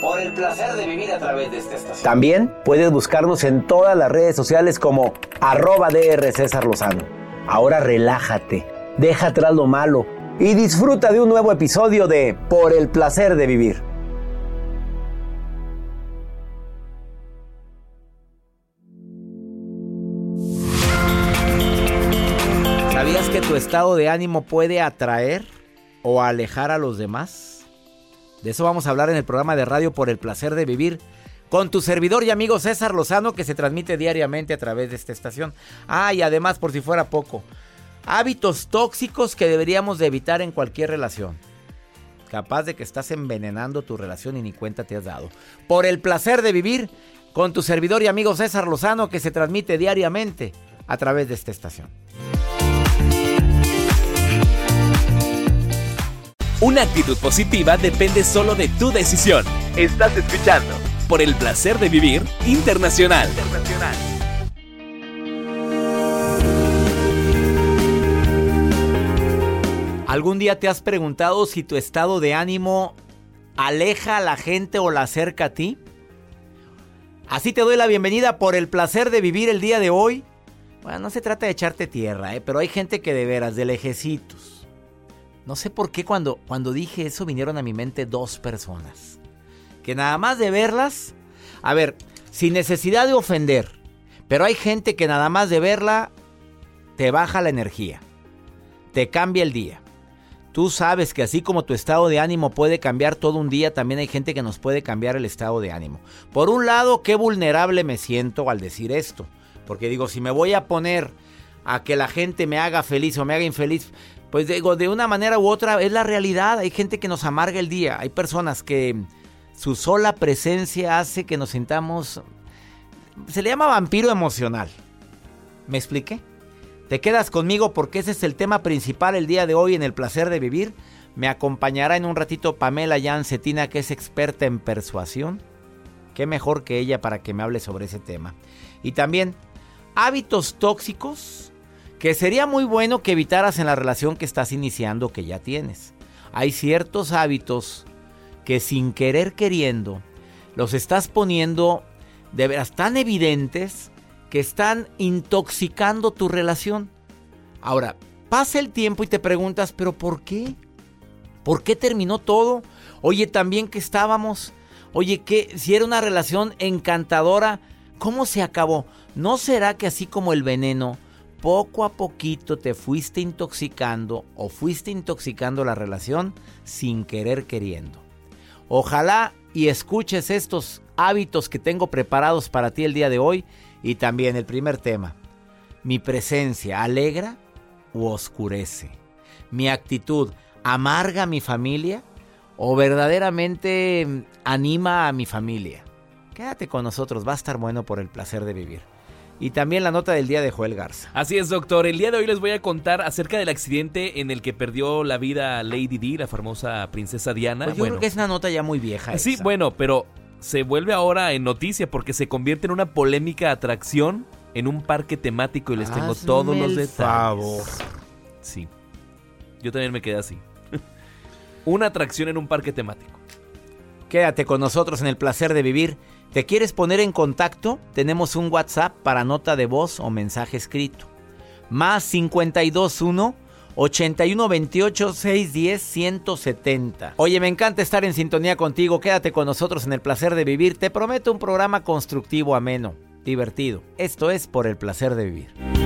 Por el placer de vivir a través de esta estación. También puedes buscarnos en todas las redes sociales como arroba DR César Lozano. Ahora relájate, deja atrás lo malo y disfruta de un nuevo episodio de Por el placer de vivir. ¿Sabías que tu estado de ánimo puede atraer o alejar a los demás? De eso vamos a hablar en el programa de radio por el placer de vivir con tu servidor y amigo César Lozano que se transmite diariamente a través de esta estación. Ah, y además, por si fuera poco, hábitos tóxicos que deberíamos de evitar en cualquier relación. Capaz de que estás envenenando tu relación y ni cuenta te has dado. Por el placer de vivir con tu servidor y amigo César Lozano que se transmite diariamente a través de esta estación. Una actitud positiva depende solo de tu decisión. Estás escuchando por el placer de vivir internacional. ¿Algún día te has preguntado si tu estado de ánimo aleja a la gente o la acerca a ti? Así te doy la bienvenida por el placer de vivir el día de hoy. Bueno, no se trata de echarte tierra, ¿eh? pero hay gente que de veras, de lejecitos no sé por qué cuando, cuando dije eso vinieron a mi mente dos personas. Que nada más de verlas, a ver, sin necesidad de ofender, pero hay gente que nada más de verla te baja la energía, te cambia el día. Tú sabes que así como tu estado de ánimo puede cambiar todo un día, también hay gente que nos puede cambiar el estado de ánimo. Por un lado, qué vulnerable me siento al decir esto. Porque digo, si me voy a poner a que la gente me haga feliz o me haga infeliz, pues digo, de una manera u otra es la realidad. Hay gente que nos amarga el día. Hay personas que su sola presencia hace que nos sintamos... Se le llama vampiro emocional. ¿Me expliqué? Te quedas conmigo porque ese es el tema principal el día de hoy en el placer de vivir. Me acompañará en un ratito Pamela Jancetina, que es experta en persuasión. Qué mejor que ella para que me hable sobre ese tema. Y también, hábitos tóxicos que sería muy bueno que evitaras en la relación que estás iniciando, que ya tienes. Hay ciertos hábitos que sin querer queriendo los estás poniendo de veras tan evidentes que están intoxicando tu relación. Ahora, pasa el tiempo y te preguntas, ¿pero por qué? ¿Por qué terminó todo? Oye, también que estábamos. Oye, que si era una relación encantadora, ¿cómo se acabó? ¿No será que así como el veneno, poco a poquito te fuiste intoxicando o fuiste intoxicando la relación sin querer queriendo. Ojalá y escuches estos hábitos que tengo preparados para ti el día de hoy y también el primer tema. mi presencia alegra u oscurece? ¿Mi actitud amarga a mi familia o verdaderamente anima a mi familia? Quédate con nosotros, va a estar bueno por el placer de vivir. Y también la nota del día de Joel Garza. Así es, doctor. El día de hoy les voy a contar acerca del accidente en el que perdió la vida Lady Di, la famosa princesa Diana. Pues yo creo que es una nota ya muy vieja. Sí, esa. bueno, pero se vuelve ahora en noticia porque se convierte en una polémica atracción en un parque temático y les tengo todos los detalles. favor. Sí. Yo también me quedé así. una atracción en un parque temático. Quédate con nosotros en el placer de vivir. ¿Te quieres poner en contacto? Tenemos un WhatsApp para nota de voz o mensaje escrito. Más 521 8128 610 170. Oye, me encanta estar en sintonía contigo. Quédate con nosotros en el placer de vivir. Te prometo un programa constructivo, ameno, divertido. Esto es por el placer de vivir.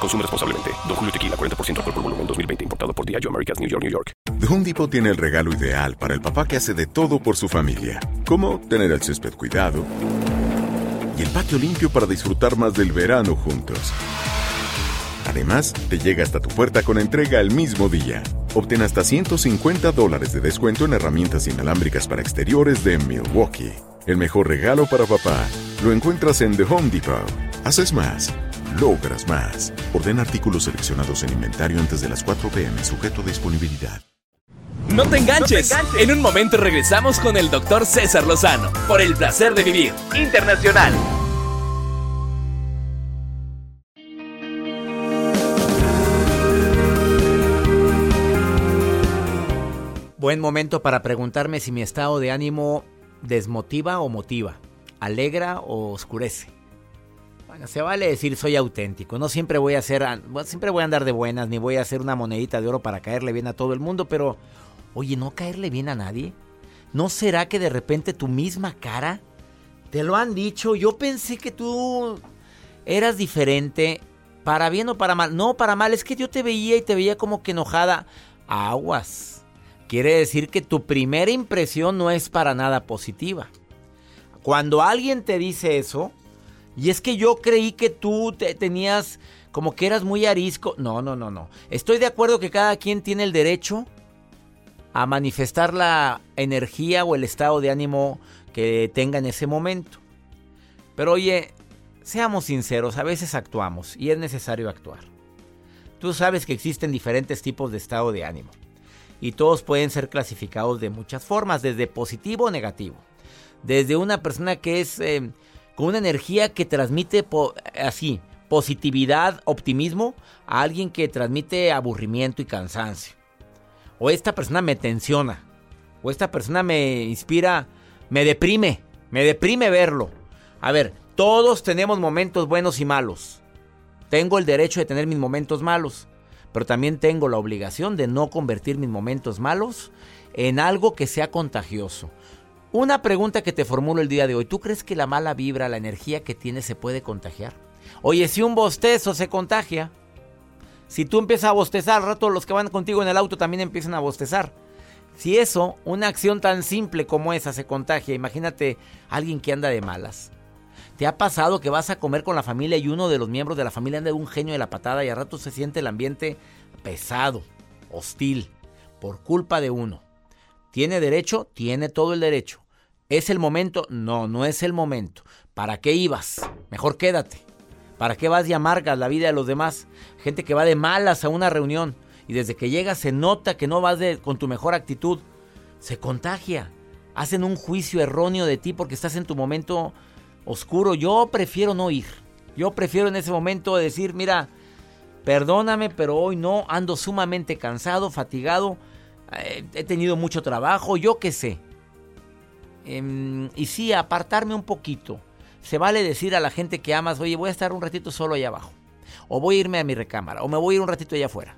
Consume responsablemente. Don Julio Tequila, 40% alcohol por volumen, 2020. Importado por Diageo Americas, New York, New York. The Home Depot tiene el regalo ideal para el papá que hace de todo por su familia, como tener el césped cuidado y el patio limpio para disfrutar más del verano juntos. Además, te llega hasta tu puerta con entrega el mismo día. Obtén hasta 150 dólares de descuento en herramientas inalámbricas para exteriores de Milwaukee. El mejor regalo para papá lo encuentras en The Home Depot. Haces más, logras más. Orden artículos seleccionados en inventario antes de las 4 pm, sujeto a disponibilidad. No te enganches. En un momento regresamos con el doctor César Lozano por el placer de vivir internacional. Buen momento para preguntarme si mi estado de ánimo desmotiva o motiva, alegra o oscurece. Bueno, se vale decir soy auténtico. No siempre voy a ser, siempre voy a andar de buenas, ni voy a hacer una monedita de oro para caerle bien a todo el mundo, pero oye, no caerle bien a nadie. ¿No será que de repente tu misma cara te lo han dicho? Yo pensé que tú eras diferente, para bien o para mal. No, para mal, es que yo te veía y te veía como que enojada. Aguas. Quiere decir que tu primera impresión no es para nada positiva. Cuando alguien te dice eso, y es que yo creí que tú te tenías como que eras muy arisco. No, no, no, no. Estoy de acuerdo que cada quien tiene el derecho a manifestar la energía o el estado de ánimo que tenga en ese momento. Pero oye, seamos sinceros, a veces actuamos y es necesario actuar. Tú sabes que existen diferentes tipos de estado de ánimo y todos pueden ser clasificados de muchas formas, desde positivo o negativo. Desde una persona que es eh, con una energía que transmite así, positividad, optimismo, a alguien que transmite aburrimiento y cansancio. O esta persona me tensiona, o esta persona me inspira, me deprime, me deprime verlo. A ver, todos tenemos momentos buenos y malos. Tengo el derecho de tener mis momentos malos pero también tengo la obligación de no convertir mis momentos malos en algo que sea contagioso. Una pregunta que te formulo el día de hoy, ¿tú crees que la mala vibra, la energía que tienes se puede contagiar? Oye, si un bostezo se contagia, si tú empiezas a bostezar, al rato los que van contigo en el auto también empiezan a bostezar. Si eso, una acción tan simple como esa se contagia, imagínate alguien que anda de malas. ¿Te ha pasado que vas a comer con la familia y uno de los miembros de la familia anda de un genio de la patada y a rato se siente el ambiente pesado, hostil, por culpa de uno? ¿Tiene derecho? Tiene todo el derecho. ¿Es el momento? No, no es el momento. ¿Para qué ibas? Mejor quédate. ¿Para qué vas y amargas la vida de los demás? Gente que va de malas a una reunión y desde que llegas se nota que no vas de, con tu mejor actitud. Se contagia. Hacen un juicio erróneo de ti porque estás en tu momento oscuro. Yo prefiero no ir. Yo prefiero en ese momento decir, mira, perdóname, pero hoy no, ando sumamente cansado, fatigado, eh, he tenido mucho trabajo, yo qué sé. Em, y sí, apartarme un poquito. Se vale decir a la gente que amas, oye, voy a estar un ratito solo allá abajo. O voy a irme a mi recámara. O me voy a ir un ratito allá afuera.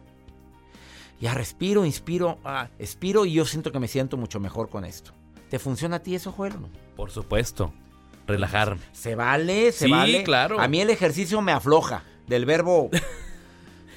Ya respiro, inspiro, ah, expiro y yo siento que me siento mucho mejor con esto. ¿Te funciona a ti eso, Joel? Por supuesto. Relajarme. Se vale, se Sí, vale. claro. A mí el ejercicio me afloja del verbo.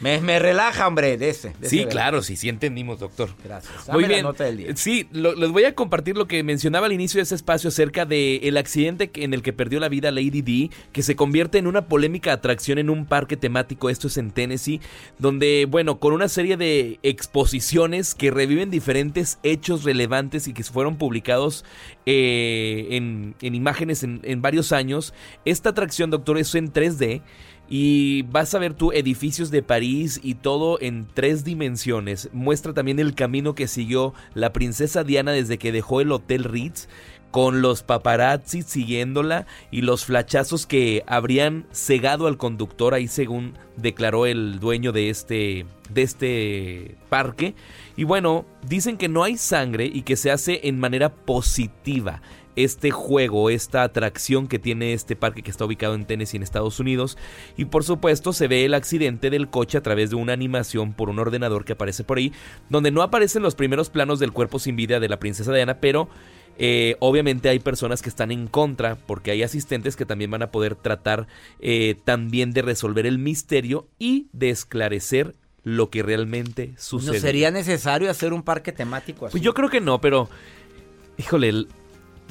Me, me relaja, hombre, de ese. de Sí, claro, sí, sí entendimos, doctor. Gracias. Muy la bien. nota del día. Sí, lo- les voy a compartir lo que mencionaba al inicio de ese espacio acerca del accidente que- en el que perdió la vida Lady D, que se convierte en una polémica atracción en un parque temático, esto es en Tennessee, donde, bueno, con una serie de exposiciones que reviven diferentes hechos relevantes y que fueron publicados eh, en, en imágenes en, en varios años, esta atracción, doctor, es en 3D. Y vas a ver tú edificios de París y todo en tres dimensiones. Muestra también el camino que siguió la princesa Diana desde que dejó el Hotel Ritz con los paparazzi siguiéndola y los flachazos que habrían cegado al conductor ahí según declaró el dueño de este de este parque y bueno dicen que no hay sangre y que se hace en manera positiva este juego, esta atracción que tiene este parque que está ubicado en Tennessee en Estados Unidos y por supuesto se ve el accidente del coche a través de una animación por un ordenador que aparece por ahí donde no aparecen los primeros planos del cuerpo sin vida de la princesa Diana pero eh, obviamente hay personas que están en contra porque hay asistentes que también van a poder tratar eh, también de resolver el misterio y de esclarecer lo que realmente ¿No sucede. sería necesario hacer un parque temático así? Pues yo creo que no, pero híjole, el-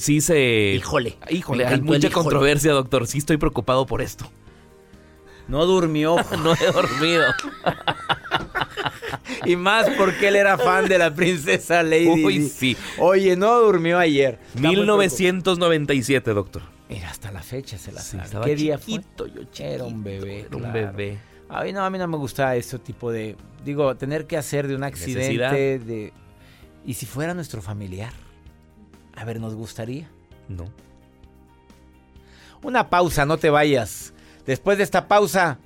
sí se Híjole. Híjole, hay mucha híjole. controversia, doctor. Sí estoy preocupado por esto. No durmió. No he dormido. y más porque él era fan de la princesa Lady. Uy, sí. Oye, no durmió ayer. Está muy 1997, doctor. Mira, hasta la fecha se la Sí, sabe. estaba ¿Qué día fue? chiquito, yo Era un bebé. Era un claro. bebé. A mí no, a mí no me gusta ese tipo de... Digo, tener que hacer de un accidente Necesidad. de... ¿Y si fuera nuestro familiar? A ver, ¿nos gustaría? No. Una pausa, no te vayas. Después de esta pausa,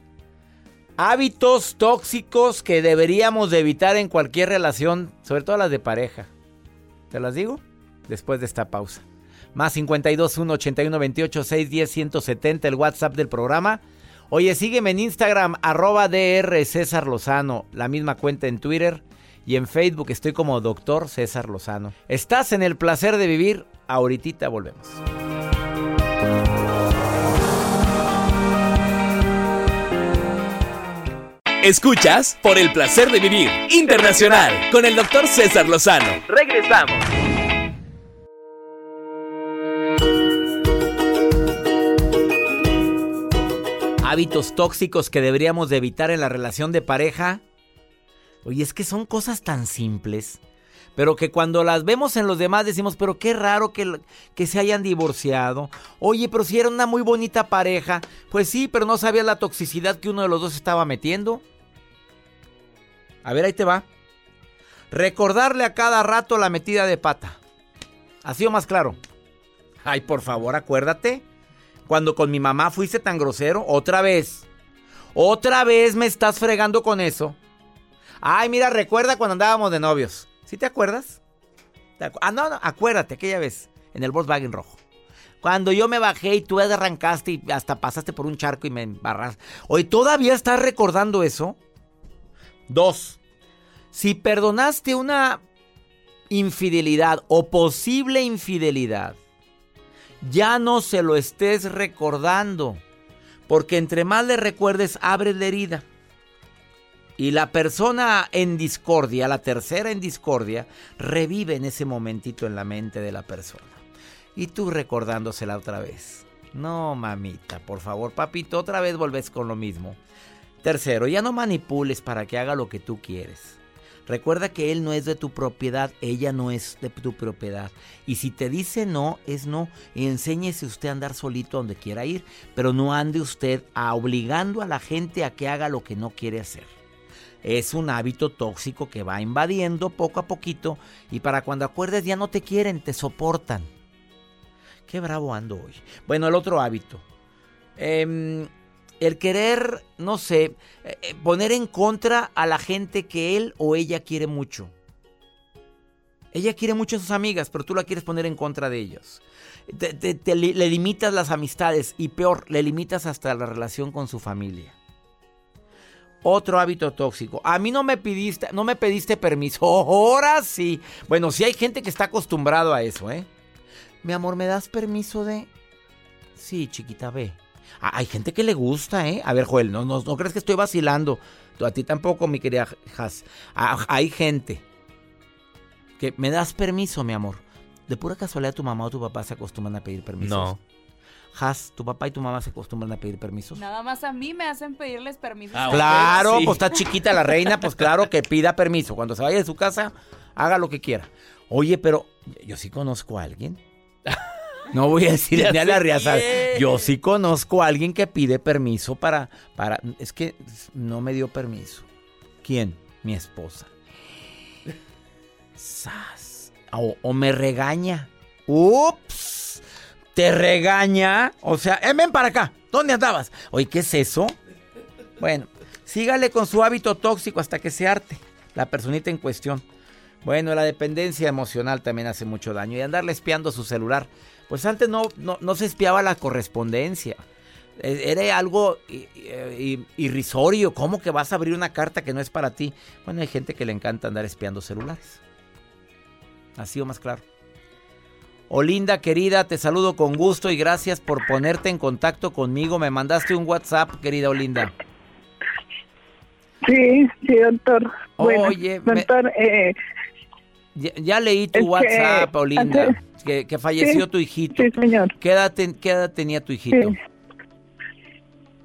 hábitos tóxicos que deberíamos de evitar en cualquier relación, sobre todo las de pareja. ¿Te las digo? Después de esta pausa. Más 52 1 81 28 610 170, el WhatsApp del programa. Oye, sígueme en Instagram, arroba DR César Lozano, la misma cuenta en Twitter y en Facebook estoy como Doctor César Lozano. Estás en el placer de vivir, ahorita volvemos. Escuchas por el placer de vivir internacional con el doctor César Lozano. Regresamos. hábitos tóxicos que deberíamos de evitar en la relación de pareja. Oye, es que son cosas tan simples, pero que cuando las vemos en los demás decimos, pero qué raro que, que se hayan divorciado. Oye, pero si era una muy bonita pareja. Pues sí, pero no sabías la toxicidad que uno de los dos estaba metiendo. A ver, ahí te va. Recordarle a cada rato la metida de pata. Así o más claro. Ay, por favor, acuérdate. Cuando con mi mamá fuiste tan grosero, otra vez. Otra vez me estás fregando con eso. Ay, mira, recuerda cuando andábamos de novios. ¿Sí te acuerdas? ¿Te acu- ah, no, no, acuérdate, aquella vez, en el Volkswagen rojo. Cuando yo me bajé y tú arrancaste y hasta pasaste por un charco y me embarras. Oye, ¿todavía estás recordando eso? Dos. Si perdonaste una infidelidad o posible infidelidad, ya no se lo estés recordando. Porque entre más le recuerdes, abres la herida. Y la persona en discordia, la tercera en discordia, revive en ese momentito en la mente de la persona. Y tú recordándosela otra vez. No, mamita, por favor, papito, otra vez volvés con lo mismo. Tercero, ya no manipules para que haga lo que tú quieres. Recuerda que él no es de tu propiedad, ella no es de tu propiedad. Y si te dice no, es no. Y enséñese usted a andar solito donde quiera ir, pero no ande usted a obligando a la gente a que haga lo que no quiere hacer. Es un hábito tóxico que va invadiendo poco a poquito y para cuando acuerdes ya no te quieren, te soportan. Qué bravo ando hoy. Bueno, el otro hábito. Em, el querer, no sé, eh, eh, poner en contra a la gente que él o ella quiere mucho. Ella quiere mucho a sus amigas, pero tú la quieres poner en contra de ellos. le limitas las amistades y peor, le limitas hasta la relación con su familia. Otro hábito tóxico. A mí no me pediste, no me pediste permiso. Ahora sí. Bueno, sí hay gente que está acostumbrado a eso, ¿eh? Mi amor, ¿me das permiso de...? Sí, chiquita, ve. Ah, hay gente que le gusta, ¿eh? A ver, Joel, no, no, crees que estoy vacilando. A ti tampoco, mi querida Has. Hay gente que me das permiso, mi amor. De pura casualidad, tu mamá o tu papá se acostumbran a pedir permiso. No. Has, tu papá y tu mamá se acostumbran a pedir permisos. Nada más a mí me hacen pedirles permiso. Ah, claro, pues está chiquita la reina, pues claro que pida permiso. Cuando se vaya de su casa, haga lo que quiera. Oye, pero yo sí conozco a alguien. No voy a decir ni a la Riazal. Yo sí conozco a alguien que pide permiso para, para. Es que no me dio permiso. ¿Quién? Mi esposa. Sas. O, me regaña. Ups. Te regaña. O sea, eh, ven para acá. ¿Dónde andabas? Oye, ¿qué es eso? Bueno, sígale con su hábito tóxico hasta que se arte. La personita en cuestión. Bueno, la dependencia emocional también hace mucho daño. Y andarle espiando su celular. Pues antes no, no, se espiaba la correspondencia. E, era algo irrisorio. ¿Cómo que vas a abrir una carta que no es para ti? Bueno, hay gente que le encanta andar espiando celulares. Así o más claro. Olinda, querida, te saludo con gusto y gracias por ponerte en contacto conmigo. Me mandaste un WhatsApp, querida Olinda. Sí, sí, doctor. Oye, doctor, eh, ya, leí tu WhatsApp, Olinda, que, falleció tu hijito. Sí, señor. ¿Qué edad, tenía tu hijito?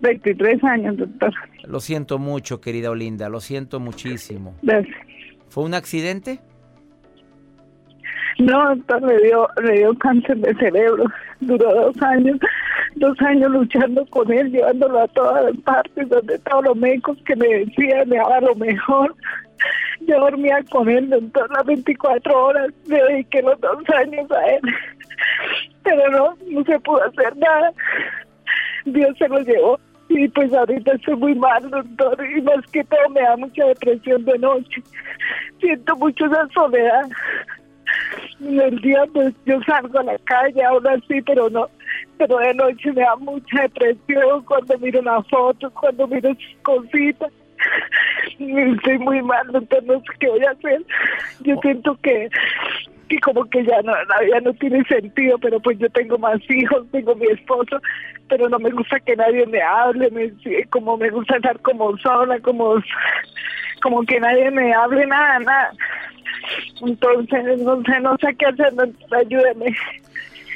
23 años, doctor. Lo siento mucho, querida Olinda, lo siento muchísimo. Gracias. ¿Fue un accidente? No, doctor, le dio, le dio cáncer de cerebro. Duró dos años, dos años luchando con él, llevándolo a todas partes, donde todos los médicos que me decían me daba lo mejor. Yo dormía con él todas las 24 horas, le dediqué los dos años a él, pero no, no se pudo hacer nada. Dios se lo llevó y pues ahorita estoy muy mal, doctor, y más que todo me da mucha depresión de noche. Siento mucho esa soledad. El día pues yo salgo a la calle, ahora sí, pero no, pero de noche me da mucha depresión cuando miro una foto, cuando miro cositas. Estoy muy mal, doctor, no sé qué voy a hacer. Yo siento que, que como que ya no, la no tiene sentido, pero pues yo tengo más hijos, tengo mi esposo, pero no me gusta que nadie me hable, me, como me gusta estar como sola, como, como que nadie me hable nada, nada. Entonces, no sé, no sé qué hacer, ayúdeme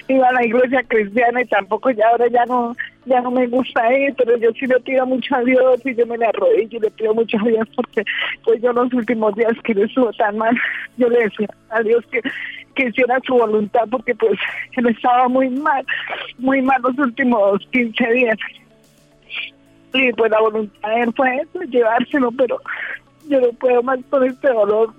iba a la iglesia cristiana y tampoco ya ahora ya no ya no me gusta ir, pero yo sí le pido mucho a Dios y yo me le arrodillo y le pido mucho a Dios porque pues yo los últimos días que le estuvo tan mal, yo le decía a Dios que, que hiciera su voluntad porque pues él estaba muy mal, muy mal los últimos 15 días. Y pues la voluntad de él fue eso, llevárselo, pero yo no puedo más con este dolor.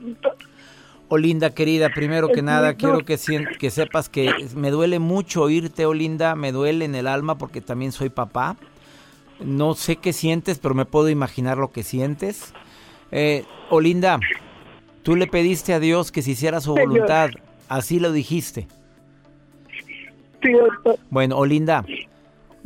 Olinda, querida, primero que nada, quiero que, que sepas que me duele mucho oírte, Olinda, me duele en el alma porque también soy papá. No sé qué sientes, pero me puedo imaginar lo que sientes. Eh, Olinda, tú le pediste a Dios que se hiciera su voluntad, así lo dijiste. Bueno, Olinda,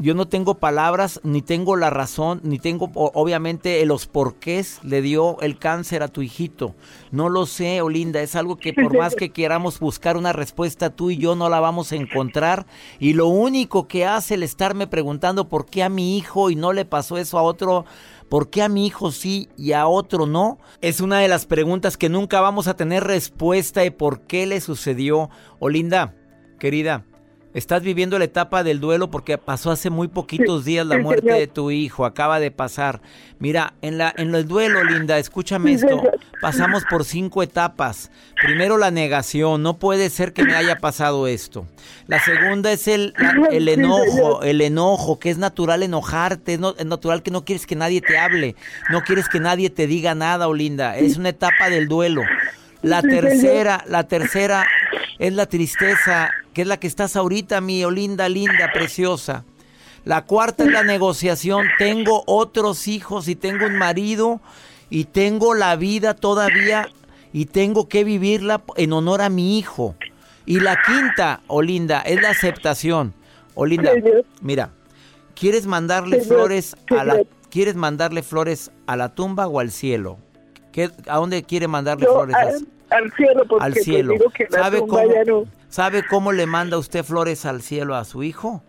yo no tengo palabras, ni tengo la razón, ni tengo obviamente los porqués le dio el cáncer a tu hijito. No lo sé, Olinda, es algo que por más que queramos buscar una respuesta, tú y yo no la vamos a encontrar. Y lo único que hace el estarme preguntando por qué a mi hijo y no le pasó eso a otro, ¿Por qué a mi hijo sí y a otro no? Es una de las preguntas que nunca vamos a tener respuesta de por qué le sucedió. Olinda, querida, Estás viviendo la etapa del duelo porque pasó hace muy poquitos días la muerte de tu hijo, acaba de pasar. Mira, en la en el duelo, Linda, escúchame esto. pasamos por cinco etapas. Primero la negación, no puede ser que me haya pasado esto. La segunda es el, la- el enojo, el enojo, que es natural enojarte, es, no- es natural que no quieres que nadie te hable, no quieres que nadie te diga nada, Olinda. Es una etapa del duelo. La tercera, la tercera es la tristeza, que es la que estás ahorita, mi Olinda linda, preciosa. La cuarta es la negociación. Tengo otros hijos y tengo un marido y tengo la vida todavía y tengo que vivirla en honor a mi hijo. Y la quinta, Olinda, es la aceptación. Olinda, mira, ¿quieres mandarle flores a la quieres mandarle flores a la tumba o al cielo? ¿Qué- ¿A dónde quiere mandarle Yo, flores? al, al cielo, porque al cielo. digo que la ¿Sabe tumba cómo, ya no. ¿Sabe cómo le manda usted flores al cielo a su hijo?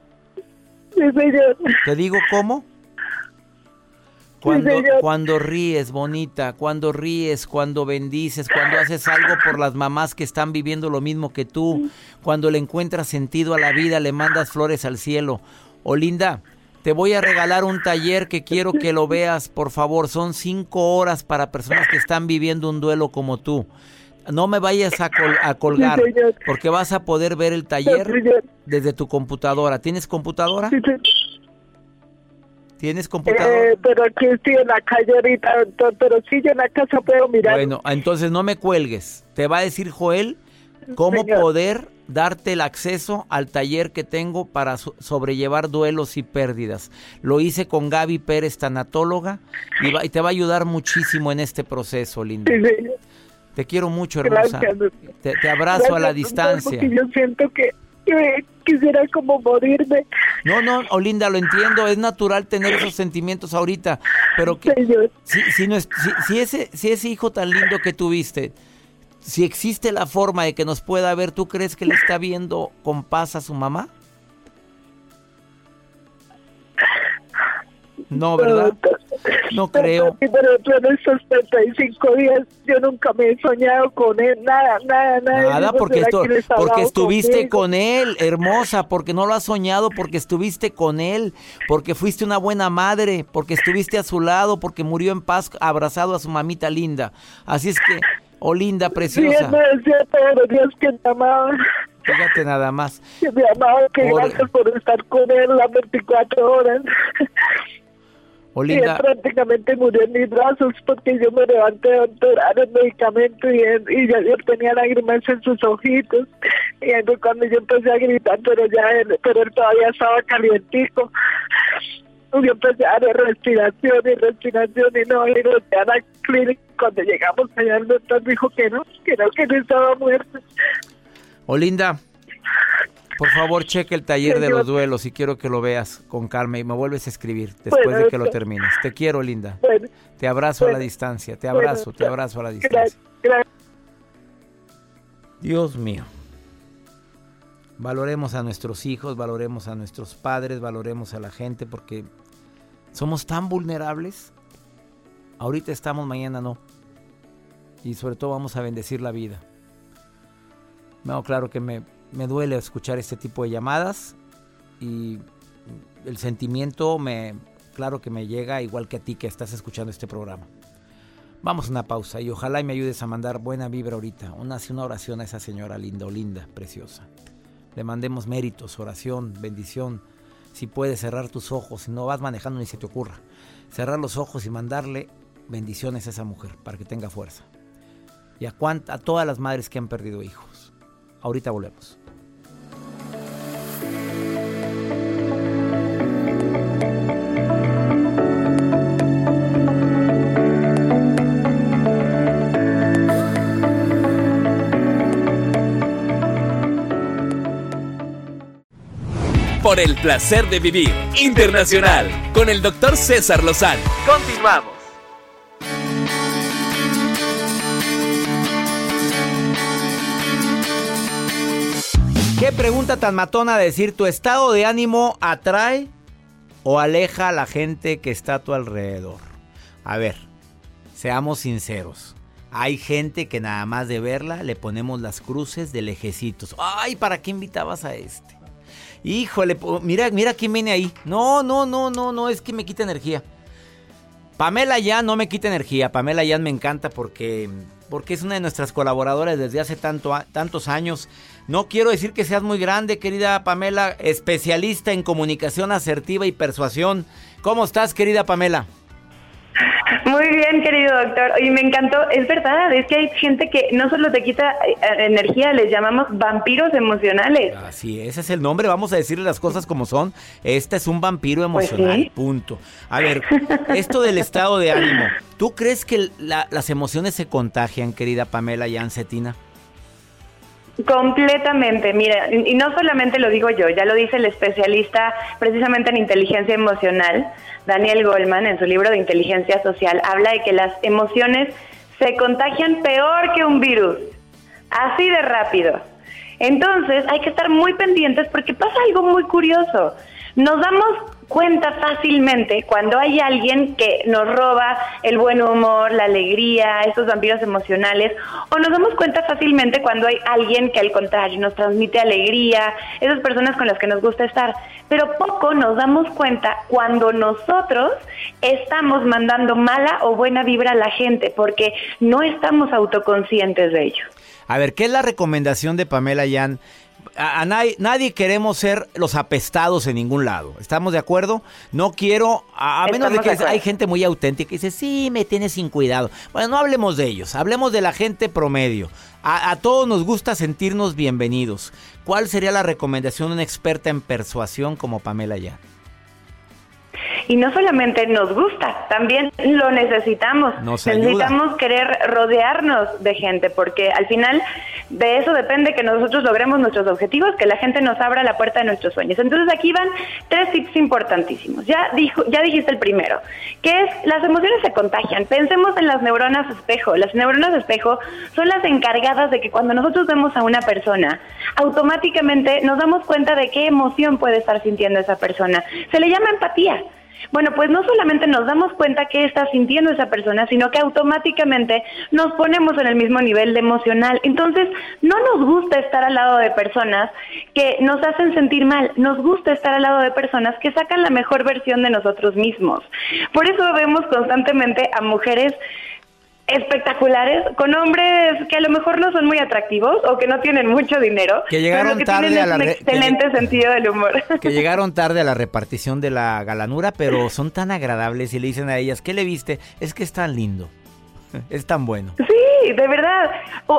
Sí, señor. ¿Te digo cómo? Cuando, cuando ríes, bonita, cuando ríes, cuando bendices, cuando haces algo por las mamás que están viviendo lo mismo que tú, cuando le encuentras sentido a la vida, le mandas flores al cielo. Olinda, te voy a regalar un taller que quiero que lo veas, por favor. Son cinco horas para personas que están viviendo un duelo como tú. No me vayas a, col- a colgar, Sí, porque vas a poder ver el taller Sí, desde tu computadora. ¿Tienes computadora? Sí, sí. ¿Tienes computadora? Eh, pero aquí estoy en la calle ahorita, pero sí yo en la casa puedo mirar. Bueno, entonces no me cuelgues. Te va a decir Joel cómo Señor. poder darte el acceso al taller que tengo para so- sobrellevar duelos y pérdidas. Lo hice con Gaby Pérez, tanatóloga, y, va- y te va a ayudar muchísimo en este proceso, linda. Sí. Te quiero mucho, hermosa. Gracias. Te, te abrazo a la distancia. Porque yo siento que, que quisiera como morirme. No, no, Olinda, lo entiendo, es natural tener esos sentimientos ahorita, pero que si, si, no es- si- si ese, si ese hijo tan lindo que tuviste, si existe la forma de que nos pueda ver, ¿tú crees que le está viendo con paz a su mamá? No, ¿verdad? No creo. Sí, Pero yo en estos 35 días yo nunca me he soñado con él, nada, nada, nada. Nada, porque, ¿será esto, porque estuviste conmigo? con él, hermosa, porque no lo has soñado, porque estuviste con él, porque fuiste una buena madre, porque estuviste a su lado, porque murió en paz abrazado a su mamita linda. Así es que, oh linda, Sí, preciosa, él me decía todos los días que me amaba, fíjate nada más. que me amaba, que Por- gracias por estar con él las 24 horas. Oh Y él prácticamente murió en mis brazos porque yo me levanté a dar el medicamento y, él, y ya yo tenía lágrimas en sus ojitos. Y fue cuando yo empecé a gritar, pero ya él, pero él todavía estaba calientico. Y yo empecé a dar respiración y respiración y no, y no, a la clínica. Cuando llegamos allá, el doctor dijo que no, que no, que no estaba muerto. oh linda, por favor cheque el taller de los duelos y quiero que lo veas con calma y me vuelves a escribir después Bueno, de que lo termines. Te quiero, linda. Bueno, Te abrazo a la distancia, te abrazo, te abrazo a la distancia. Dios mío. Valoremos a nuestros hijos, valoremos a nuestros padres, valoremos a la gente porque somos tan vulnerables. Ahorita estamos, mañana no. Y sobre todo vamos a bendecir la vida. No, claro que me, me duele escuchar este tipo de llamadas y el sentimiento me, claro que me llega igual que a ti que estás escuchando este programa. Vamos a una pausa y ojalá y me ayudes a mandar buena vibra ahorita. Una, una oración a esa señora linda linda, preciosa. Le mandemos méritos, oración, bendición. Si puedes cerrar tus ojos, si no vas manejando ni se te ocurra. Cerrar los ojos y mandarle bendiciones a esa mujer para que tenga fuerza. Y a, cuant- a todas las madres que han perdido hijos. Ahorita volvemos. Por el placer de vivir internacional con el doctor César Lozano. Continuamos. ¿Qué pregunta tan matona decir tu estado de ánimo atrae o aleja a la gente que está a tu alrededor? A ver, seamos sinceros. Hay gente que nada más de verla le ponemos las cruces de lejecitos. Ay, ¿para qué invitabas a este? Híjole, mira, mira quién viene ahí. No, no, no, no, no, es que me quita energía. Pamela Yan no me quita energía. Pamela Yan me encanta porque, porque es una de nuestras colaboradoras desde hace tanto, tantos años. No quiero decir que seas muy grande, querida Pamela, especialista en comunicación asertiva y persuasión. ¿Cómo estás, querida Pamela? Muy bien, querido doctor. Y me encantó. Es verdad, es que hay gente que no solo te quita eh, energía, les llamamos vampiros emocionales. Así, ese es el nombre. Vamos a decirle las cosas como son. Este es un vampiro pues emocional. Punto. A ver, esto del estado de ánimo. ¿Tú crees que las emociones se contagian, querida Pamela Yancetina? Completamente, mira, y no solamente lo digo yo, ya lo dice el especialista precisamente en inteligencia emocional, Daniel Goldman, en su libro de inteligencia social, habla de que las emociones se contagian peor que un virus, así de rápido. Entonces hay que estar muy pendientes porque pasa algo muy curioso. Nos damos cuenta fácilmente cuando hay alguien que nos roba el buen humor, la alegría, esos vampiros emocionales, o nos damos cuenta fácilmente cuando hay alguien que al contrario nos transmite alegría, esas personas con las que nos gusta estar. Pero poco nos damos cuenta cuando nosotros estamos mandando mala o buena vibra a la gente, porque no estamos autoconscientes de ello. A ver, ¿qué es la recomendación de Pamela Yan? A, nadie, queremos ser los apestados en ningún lado. ¿Estamos de acuerdo? No quiero, a, menos de que hay gente muy auténtica que dice, sí, me tienes sin cuidado. Bueno, no hablemos de ellos, hablemos de la gente promedio. A, todos nos gusta sentirnos bienvenidos. ¿Cuál sería la recomendación de una experta en persuasión como Pamela ya? Y no solamente nos gusta, también lo necesitamos. necesitamos querer rodearnos de gente, porque al final de eso depende que nosotros logremos nuestros objetivos, que la gente nos abra la puerta de nuestros sueños. Entonces aquí van tres tips importantísimos. Ya dijo, ya dijiste el primero, que es las emociones se contagian. Pensemos en las neuronas espejo. Las neuronas espejo son las encargadas de que cuando nosotros vemos a una persona, automáticamente nos damos cuenta de qué emoción puede estar sintiendo esa persona. Se le llama empatía. Bueno, pues no solamente nos damos cuenta qué está sintiendo esa persona, sino que automáticamente nos ponemos en el mismo nivel de emocional. Entonces, no nos gusta estar al lado de personas que nos hacen sentir mal, nos gusta estar al lado de personas que sacan la mejor versión de nosotros mismos. Por eso vemos constantemente a mujeres espectaculares con hombres que a lo mejor no son muy atractivos o que no tienen mucho dinero, que llegaron tarde a la un excelente sentido del humor. Que llegaron tarde a la repartición de la galanura, pero son tan agradables y le dicen a ellas, ¿qué le viste? Es que es tan lindo. Es tan bueno. Sí, de verdad.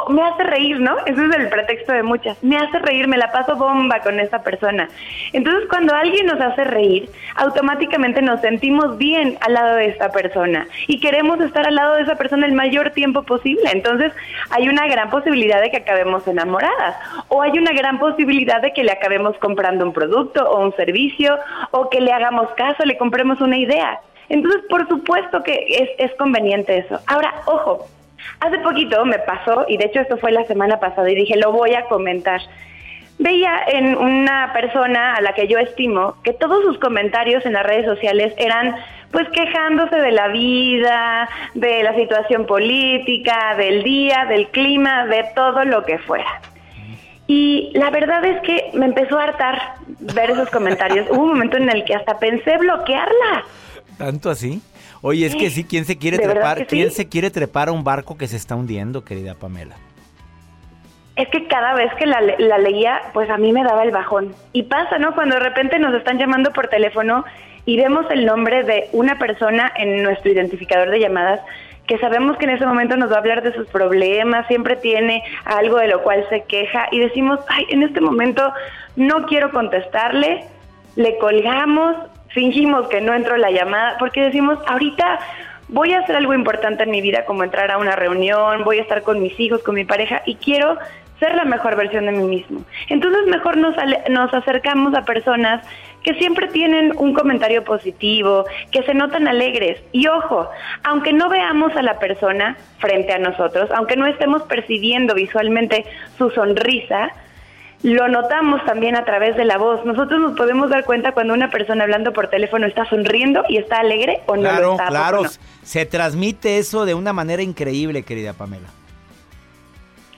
Me hace reír, ¿no? Ese es el pretexto de muchas. Me hace reír, me la paso bomba con esta persona. Entonces, cuando alguien nos hace reír, automáticamente nos sentimos bien al lado de esta persona y queremos estar al lado de esa persona el mayor tiempo posible. Entonces, hay una gran posibilidad de que acabemos enamoradas o hay una gran posibilidad de que le acabemos comprando un producto o un servicio o que le hagamos caso, le compremos una idea. Entonces, por supuesto que es, es conveniente eso. Ahora, ojo, hace poquito me pasó, y de hecho esto fue la semana pasada, y dije, lo voy a comentar. Veía en una persona a la que yo estimo que todos sus comentarios en las redes sociales eran pues quejándose de la vida, de la situación política, del día, del clima, de todo lo que fuera. Y la verdad es que me empezó a hartar ver esos comentarios. Hubo un momento en el que hasta pensé bloquearla. ¿Tanto así? Oye, es que sí, ¿quién se quiere trepar? ¿Quién se quiere trepar a un barco que se está hundiendo, querida Pamela? Es que cada vez que la, la leía, pues a mí me daba el bajón. Y pasa, ¿no? Cuando de repente nos están llamando por teléfono y vemos el nombre de una persona en nuestro identificador de llamadas que sabemos que en ese momento nos va a hablar de sus problemas, siempre tiene algo de lo cual se queja y decimos, ay, en este momento no quiero contestarle, le colgamos fingimos que no entró la llamada, porque decimos, ahorita voy a hacer algo importante en mi vida, como entrar a una reunión, voy a estar con mis hijos, con mi pareja, y quiero ser la mejor versión de mí mismo. Entonces mejor nos, nos acercamos a personas que siempre tienen un comentario positivo, que se notan alegres. Y ojo, aunque no veamos a la persona frente a nosotros, aunque no estemos percibiendo visualmente su sonrisa, lo notamos también a través de la voz. Nosotros nos podemos dar cuenta cuando una persona hablando por teléfono está sonriendo y está alegre o no lo está. Claro, se transmite eso de una manera increíble, querida Pamela.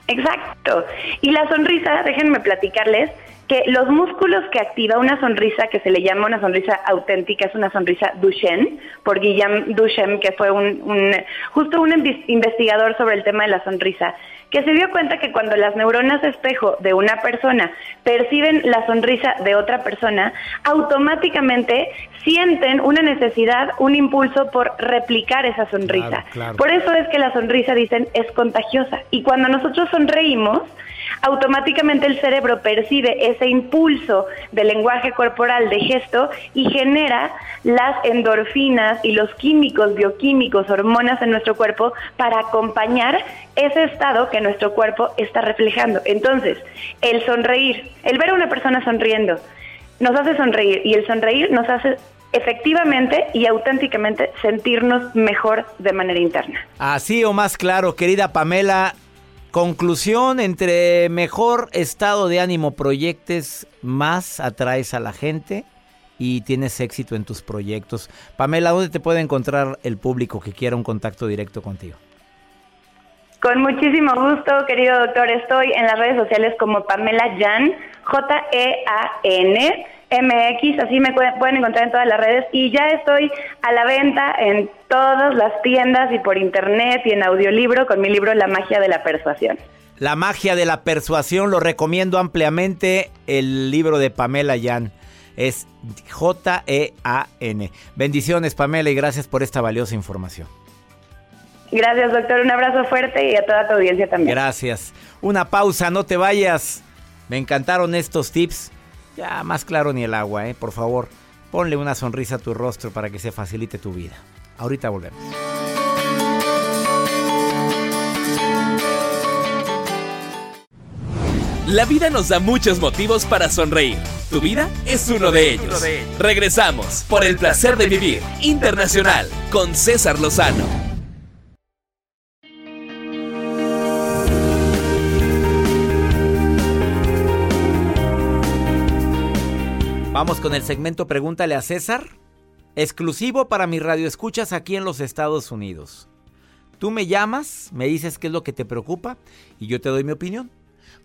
Exacto. Y la sonrisa, déjenme platicarles, que los músculos que activa una sonrisa, que se le llama una sonrisa auténtica, es una sonrisa Duchenne, por Guillaume Duchenne, que fue un, justo un investigador sobre el tema de la sonrisa, que se dio cuenta que cuando las neuronas espejo de una persona perciben la sonrisa de otra persona, automáticamente sienten una necesidad, un impulso por replicar esa sonrisa. Por eso es que la sonrisa, dicen, es contagiosa. Y cuando nosotros sonreímos, automáticamente el cerebro percibe ese impulso de lenguaje corporal, de gesto, y genera las endorfinas y los químicos, bioquímicos, hormonas en nuestro cuerpo para acompañar ese estado que nuestro cuerpo está reflejando. Entonces, el sonreír, el ver a una persona sonriendo, nos hace sonreír y el sonreír nos hace efectivamente y auténticamente sentirnos mejor de manera interna. Así o más claro, querida Pamela, Conclusión, entre mejor estado de ánimo proyectes, más atraes a la gente y tienes éxito en tus proyectos. Pamela, ¿dónde te puede encontrar el público que quiera un contacto directo contigo? Con muchísimo gusto, querido doctor. Estoy en las redes sociales como Pamela Jan, J-E-A-N. MX, así me pueden encontrar en todas las redes y ya estoy a la venta en todas las tiendas y por internet y en audiolibro con mi libro La magia de la persuasión. La magia de la persuasión, lo recomiendo ampliamente, el libro de Pamela Yan. Es J-E-A-N. Bendiciones Pamela y gracias por esta valiosa información. Gracias doctor, un abrazo fuerte y a toda tu audiencia también. Gracias. Una pausa, no te vayas. Me encantaron estos tips. Ya más claro ni el agua, ¿eh? Por favor, ponle una sonrisa a tu rostro para que se facilite tu vida. Ahorita volvemos. La vida nos da muchos motivos para sonreír. Tu vida es uno de ellos. Regresamos por el placer de vivir internacional con César Lozano. Vamos con el segmento Pregúntale a César, exclusivo para mis radioescuchas aquí en los Estados Unidos. Tú me llamas, me dices qué es lo que te preocupa y yo te doy mi opinión.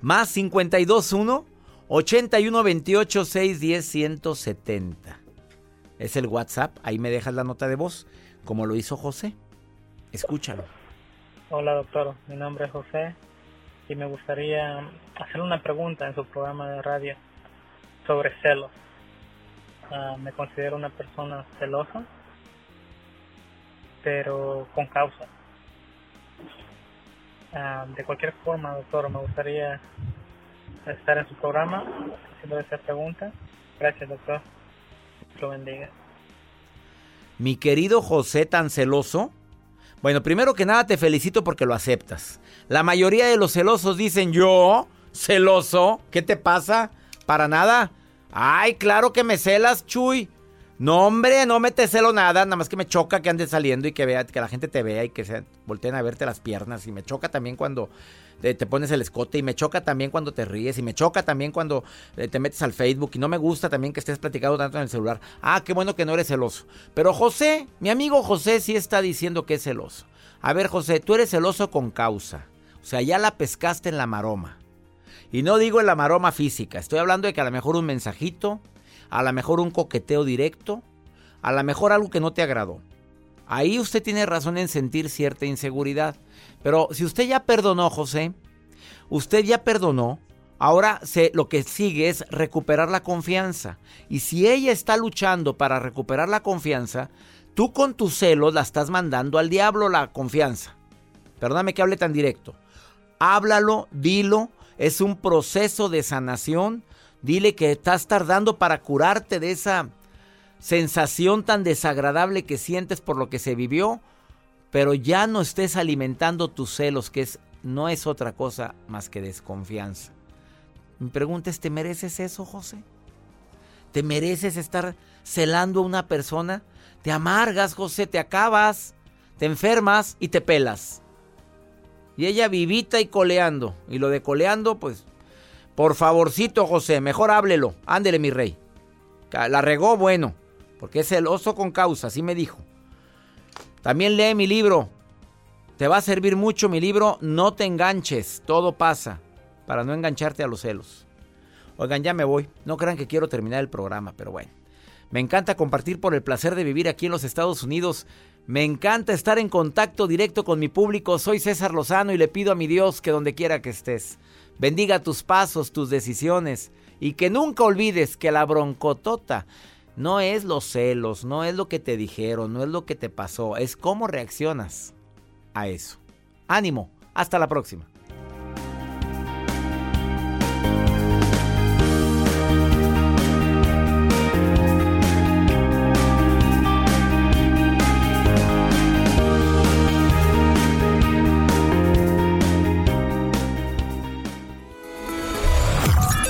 Más 521 8128 610 170. Es el WhatsApp, ahí me dejas la nota de voz, como lo hizo José. Escúchalo. Hola doctor, mi nombre es José y me gustaría hacer una pregunta en su programa de radio sobre celos. Me considero una persona celosa, pero con causa. Ah, de cualquier forma, doctor, me gustaría estar en su programa haciendo esa pregunta. Gracias, doctor. Lo bendiga. Mi querido José tan celoso. Bueno, primero que nada te felicito porque lo aceptas. La mayoría de los celosos dicen, yo, celoso, ¿qué te pasa? Para nada. Ay, claro que me celas, Chuy. No, hombre, no me te celo nada, nada más que me choca que andes saliendo y que vea, que la gente te vea y que se volteen a verte las piernas. Y me choca también cuando te, pones el escote, y me choca también cuando te ríes, y me choca también cuando eh, te metes al Facebook, y no me gusta también que estés platicando tanto en el celular. Ah, qué bueno que no eres celoso. Pero José, mi amigo José sí está diciendo que es celoso. A ver, José, tú eres celoso con causa. O sea, ya la pescaste en la maroma. Y no digo la maroma física, estoy hablando de que a lo mejor un mensajito, a lo mejor un coqueteo directo, a lo mejor algo que no te agradó. Ahí usted tiene razón en sentir cierta inseguridad. Pero si usted ya perdonó, José, usted ya perdonó, ahora se, lo que sigue es recuperar la confianza. Y si ella está luchando para recuperar la confianza, tú con tus celos la estás mandando al diablo la confianza. Perdóname que hable tan directo. Háblalo, dilo, es un proceso de sanación. Dile que estás tardando para curarte de esa sensación tan desagradable que sientes por lo que se vivió, pero ya no estés alimentando tus celos, que es, no es otra cosa más que desconfianza. Mi pregunta es, ¿te mereces eso, José? ¿Te mereces estar celando a una persona? Te amargas, José, te acabas, te enfermas y te pelas. Y ella vivita y coleando. Y lo de coleando, pues, por favorcito, José, mejor háblelo. Ándele, mi rey. La regó, bueno, porque es el oso con causa, así me dijo. También lee mi libro. Te va a servir mucho mi libro. No te enganches, todo pasa. Para no engancharte a los celos. Oigan, ya me voy. No crean que quiero terminar el programa, pero bueno. Me encanta compartir por el placer de vivir aquí en los Estados Unidos. Me encanta estar en contacto directo con mi público. Soy César Lozano y le pido a mi Dios que donde quiera que estés, bendiga tus pasos, tus decisiones y que nunca olvides que la broncotota no es los celos, no es lo que te dijeron, no es lo que te pasó, es cómo reaccionas a eso. Ánimo, hasta la próxima.